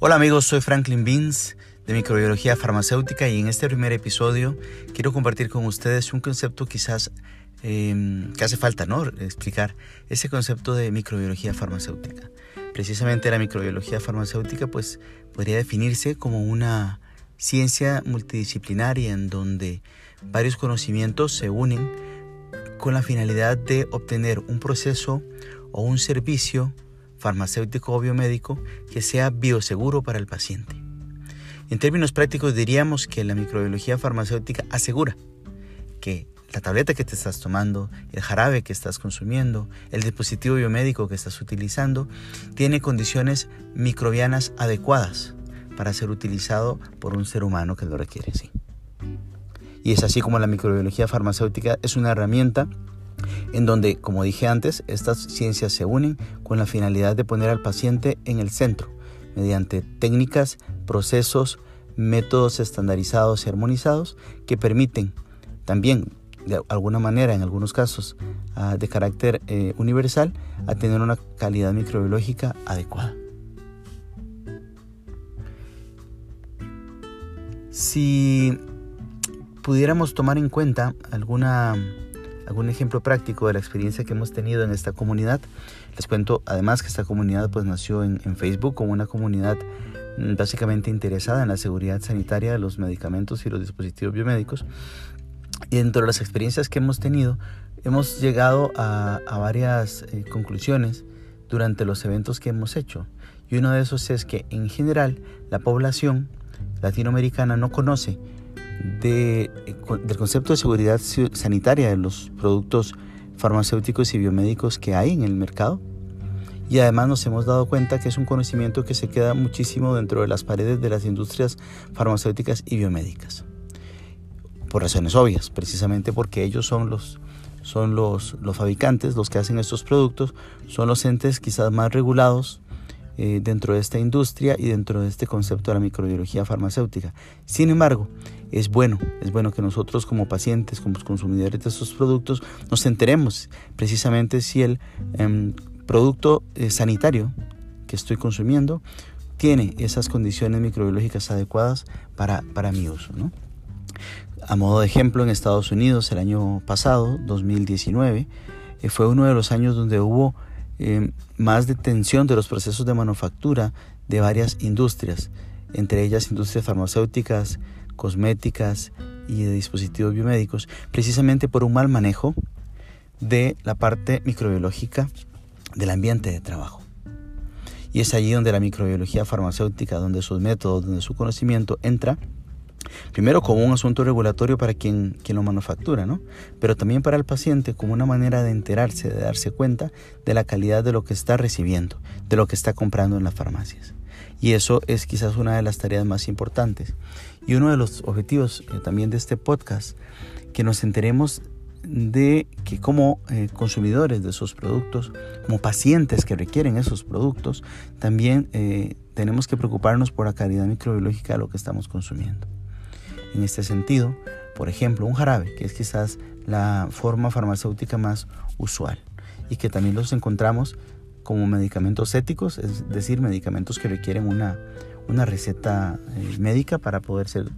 Hola amigos, soy Franklin Beans de Microbiología Farmacéutica y en este primer episodio quiero compartir con ustedes un concepto quizás em, que hace falta ¿no? explicar, ese concepto de microbiología farmacéutica. Precisamente la microbiología farmacéutica pues podría definirse como una ciencia multidisciplinaria en donde varios conocimientos se unen con la finalidad de obtener un proceso o un servicio farmacéutico o biomédico que sea bioseguro para el paciente. En términos prácticos diríamos que la microbiología farmacéutica asegura que la tableta que te estás tomando, el jarabe que estás consumiendo, el dispositivo biomédico que estás utilizando, tiene condiciones microbianas adecuadas para ser utilizado por un ser humano que lo requiere. Sí. Y es así como la microbiología farmacéutica es una herramienta en donde, como dije antes, estas ciencias se unen con la finalidad de poner al paciente en el centro, mediante técnicas, procesos, métodos estandarizados y armonizados que permiten también, de alguna manera, en algunos casos ah, de carácter eh, universal, a tener una calidad microbiológica adecuada. Si pudiéramos tomar en cuenta alguna algún ejemplo práctico de la experiencia que hemos tenido en esta comunidad. Les cuento además que esta comunidad pues nació en, Facebook como una comunidad mm, básicamente interesada en la seguridad sanitaria de los medicamentos y los dispositivos biomédicos. Y dentro de las experiencias que hemos tenido, hemos llegado a, varias eh, conclusiones durante los eventos que hemos hecho. Y uno de esos es que en general la población latinoamericana no conoce de, del concepto de seguridad sanitaria de los productos farmacéuticos y biomédicos que hay en el mercado. Y además nos hemos dado cuenta que es un conocimiento que se queda muchísimo dentro de las paredes de las industrias farmacéuticas y biomédicas. Por razones obvias, precisamente porque ellos son los, son los, los fabricantes, los que hacen estos productos, son los entes quizás más regulados eh, dentro de esta industria y dentro de este concepto de la microbiología farmacéutica. Sin embargo, es bueno, es bueno que nosotros como pacientes, como consumidores de estos productos, nos enteremos precisamente si el em, producto eh, sanitario que estoy consumiendo tiene esas condiciones microbiológicas adecuadas para, para mi uso. A modo de ejemplo, en Estados Unidos el año pasado, 2019, eh, fue uno de los años donde hubo em, más detención de los procesos de manufactura de varias industrias, entre ellas industrias farmacéuticas, cosméticas y de dispositivos biomédicos, precisamente por un mal manejo de la parte microbiológica del ambiente de trabajo. Y es allí donde la microbiología farmacéutica, donde sus métodos, donde su conocimiento entra, primero como un asunto regulatorio para quien, quien lo manufactura, ¿no? pero también para el paciente como una manera de enterarse, de darse cuenta de la calidad de lo que está recibiendo, de lo que está comprando en las farmacias. Y eso es quizás una de las tareas más importantes. Y uno de los objetivos eh, también de este podcast, que nos enteremos de que como eh, consumidores de esos productos, como pacientes que requieren esos productos, también eh, tenemos que preocuparnos por la calidad microbiológica de lo que estamos consumiendo. En este sentido, por ejemplo, un jarabe, que es quizás la forma farmacéutica más usual y que también los encontramos como medicamentos éticos, es decir, medicamentos que requieren una, una receta eh, médica para poder ser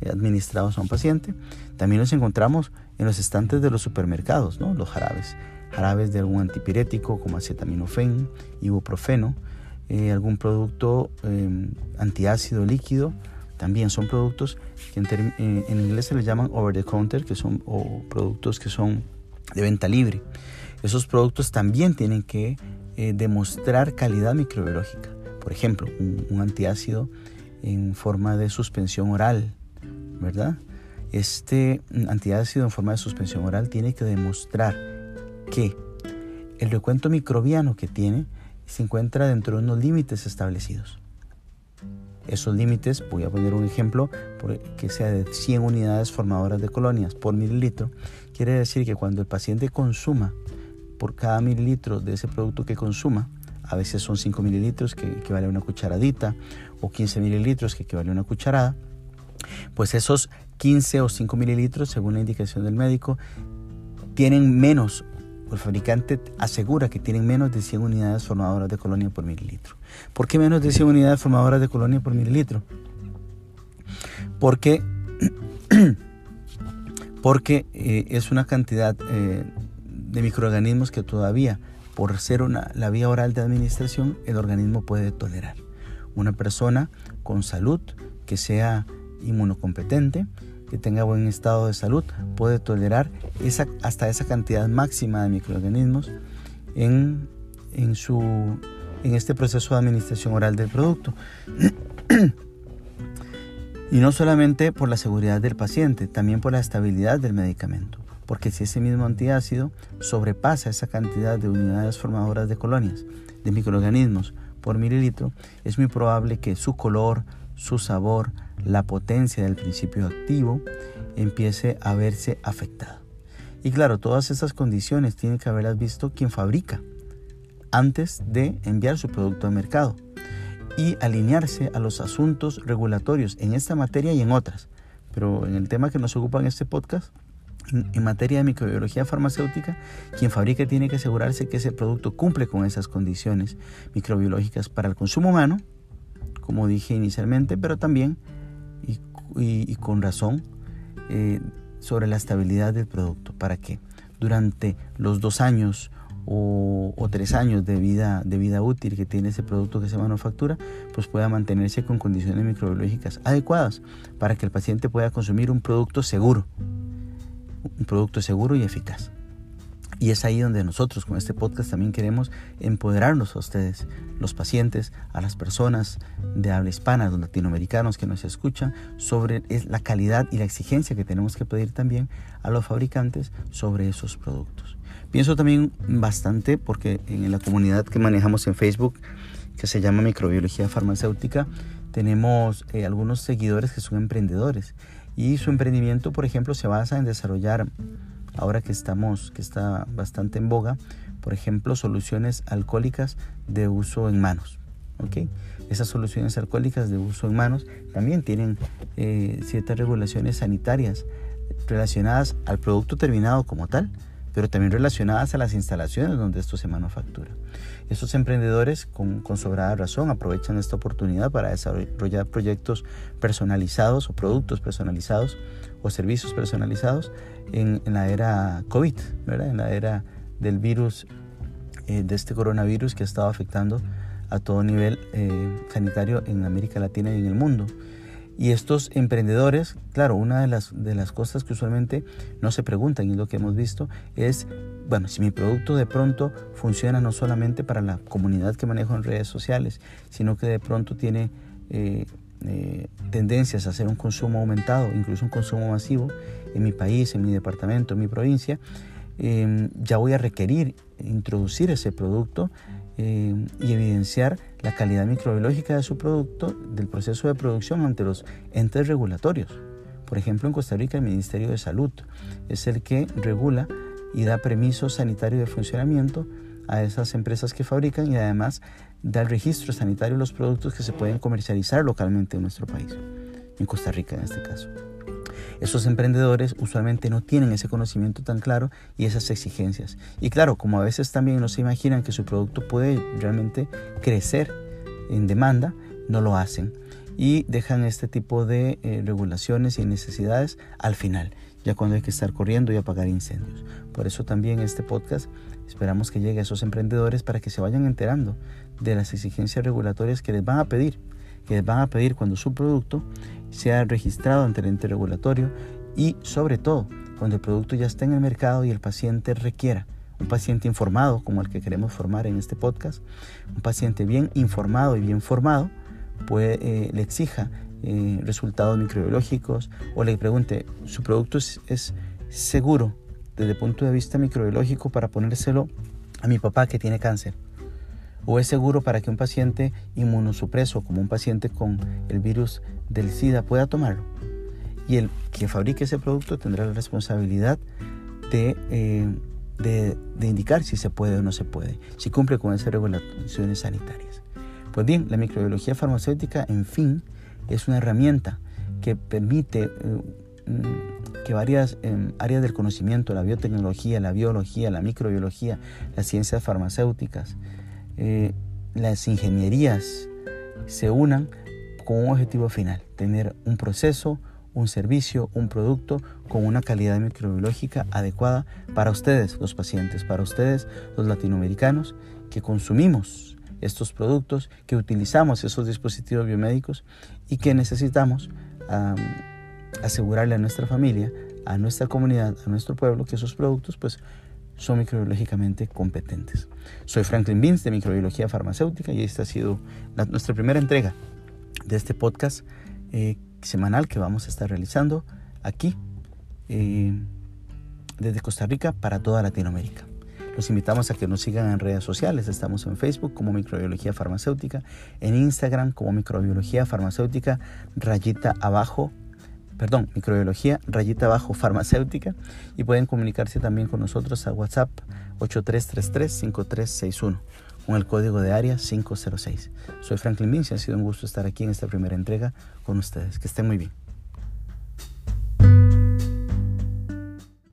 eh, administrados a un paciente. También los encontramos en los estantes de los supermercados, ¿no? los jarabes, jarabes de algún antipirético como acetaminofén, ibuprofeno, eh, algún producto em, antiácido líquido. También son productos que en, inglés se les llaman over the counter, que son productos que son de venta libre. Esos productos también tienen que eh, demostrar calidad microbiológica. Por ejemplo, un, antiácido en forma de suspensión oral, ¿verdad? Este antiácido en forma de suspensión oral tiene que demostrar que el recuento microbiano que tiene se encuentra dentro de unos límites establecidos. Esos límites, voy a poner un ejemplo, que sea de 100 unidades formadoras de colonias por mililitro, quiere decir que cuando el paciente consuma por cada mililitro de ese producto que consuma, a veces son 5 mililitros que equivale a una cucharadita o 15 mililitros que equivale a una cucharada, pues esos 15 o 5 mililitros, según la indicación del médico, tienen menos el fabricante asegura que tienen menos de 100 unidades formadoras de colonia por mililitro. ¿Por qué menos de 100 unidades formadoras de colonia por mililitro? Porque, porque eh, es una cantidad eh, de microorganismos que todavía, por ser una, la vía oral de administración, el organismo puede tolerar. Una persona con salud que sea inmunocompetente, que tenga buen estado de salud, puede tolerar esa, hasta esa cantidad máxima de microorganismos en, en, su, en este proceso de administración oral del producto. y no solamente por la seguridad del paciente, también por la estabilidad del medicamento. Porque si ese mismo antiácido sobrepasa esa cantidad de unidades formadoras de colonias, de microorganismos por mililitro, es muy probable que su color, su sabor, la potencia del principio activo empiece a verse afectada. Y claro, todas estas condiciones tiene que haberlas visto quien fabrica antes de enviar su producto al mercado y alinearse a los asuntos regulatorios en esta materia y en otras. Pero en el tema que nos ocupa en este podcast, en, materia de microbiología farmacéutica, quien fabrica tiene que asegurarse que ese producto cumple con esas condiciones microbiológicas para el consumo humano, como dije inicialmente, pero también y, con razón eh, sobre la estabilidad del producto para que durante los dos años o, tres años de vida, de vida útil que tiene ese producto que se manufactura, pues pueda mantenerse con condiciones microbiológicas adecuadas para que el paciente pueda consumir un producto seguro, un producto seguro y eficaz. Y es ahí donde nosotros con este podcast también queremos empoderarnos a ustedes, los pacientes, a las personas de habla hispana, los latinoamericanos que nos escuchan, sobre la calidad y la exigencia que tenemos que pedir también a los fabricantes sobre esos productos. Pienso también bastante porque en la comunidad que manejamos en Facebook, que se llama Microbiología Farmacéutica, tenemos eh, algunos seguidores que son emprendedores y su emprendimiento, por ejemplo, se basa en desarrollar ahora que estamos, que está bastante en boga, por ejemplo, soluciones alcohólicas de uso en manos. Esas soluciones alcohólicas de uso en manos también tienen eh, ciertas regulaciones sanitarias relacionadas al producto terminado como tal, pero también relacionadas a las instalaciones donde esto se manufactura. Estos emprendedores, con, sobrada razón, aprovechan esta oportunidad para desarrollar proyectos personalizados o productos personalizados o servicios personalizados en, la era COVID, ¿verdad? en la era del virus, eh, de este coronavirus que ha estado afectando a todo nivel eh, sanitario en América Latina y en el mundo. Y estos emprendedores, claro, una de las, de las cosas que usualmente no se preguntan y lo que hemos visto es, bueno, si mi producto de pronto funciona no solamente para la comunidad que manejo en redes sociales, sino que de pronto tiene eh, eh, tendencias a hacer un consumo aumentado, incluso un consumo masivo en mi país, en mi departamento, en mi provincia, em, ya voy a requerir introducir ese producto em, y evidenciar la calidad microbiológica de su producto, del proceso de producción ante los entes regulatorios. Por ejemplo, en Costa Rica el Ministerio de Salud es el que regula y da permiso sanitario de funcionamiento a esas empresas que fabrican y además da el registro sanitario de los productos que se pueden comercializar localmente en nuestro país, en Costa Rica en este caso. Esos emprendedores usualmente no tienen ese conocimiento tan claro y esas exigencias. Y claro, como a veces también no se imaginan que su producto puede realmente crecer en demanda, no lo hacen y dejan este tipo de eh, regulaciones y necesidades al final, ya cuando hay que estar corriendo y apagar incendios. Por eso también este podcast esperamos que llegue a esos emprendedores para que se vayan enterando de las exigencias regulatorias que les van a pedir, que van a pedir cuando su producto sea registrado ante el ente regulatorio y sobre todo cuando el producto ya esté en el mercado y el paciente requiera un paciente informado como el que queremos formar en este podcast, un paciente bien informado y bien formado, puede, eh, le exija eh, resultados microbiológicos o le pregunte, ¿su producto es, es, seguro desde el punto de vista microbiológico para ponérselo a mi papá que tiene cáncer? ¿O es seguro para que un paciente inmunosupreso, como un paciente con el virus del SIDA, pueda tomarlo? Y el que fabrique ese producto tendrá la responsabilidad de, eh, indicar si se puede o no se puede, si cumple con esas regulaciones sanitarias. Pues bien, la microbiología farmacéutica, en fin, es una herramienta que permite eh, mm, que varias em, áreas del conocimiento, la biotecnología, la biología, la microbiología, las ciencias farmacéuticas, eh, las ingenierías se unan con un objetivo final, tener un proceso, un servicio, un producto con una calidad microbiológica adecuada para ustedes, los pacientes, para ustedes, los latinoamericanos, que consumimos estos productos, que utilizamos esos dispositivos biomédicos y que necesitamos asegurarle a nuestra familia, a nuestra comunidad, a nuestro pueblo que esos productos pues son microbiológicamente competentes. Soy Franklin Vince de Microbiología Farmacéutica y esta ha sido nuestra primera entrega de este podcast eh, semanal que vamos a estar realizando aquí eh, desde Costa Rica para toda Latinoamérica. Los invitamos a que nos sigan en redes sociales. Estamos en Facebook como Microbiología Farmacéutica, en Instagram como Microbiología Farmacéutica, rayita abajo, perdón, Microbiología, rayita abajo farmacéutica. Y pueden comunicarse también con nosotros a WhatsApp 8333-5361 con el código de área 506. Soy Franklin Vinci, ha sido un gusto estar aquí en esta primera entrega con ustedes. Que estén muy bien.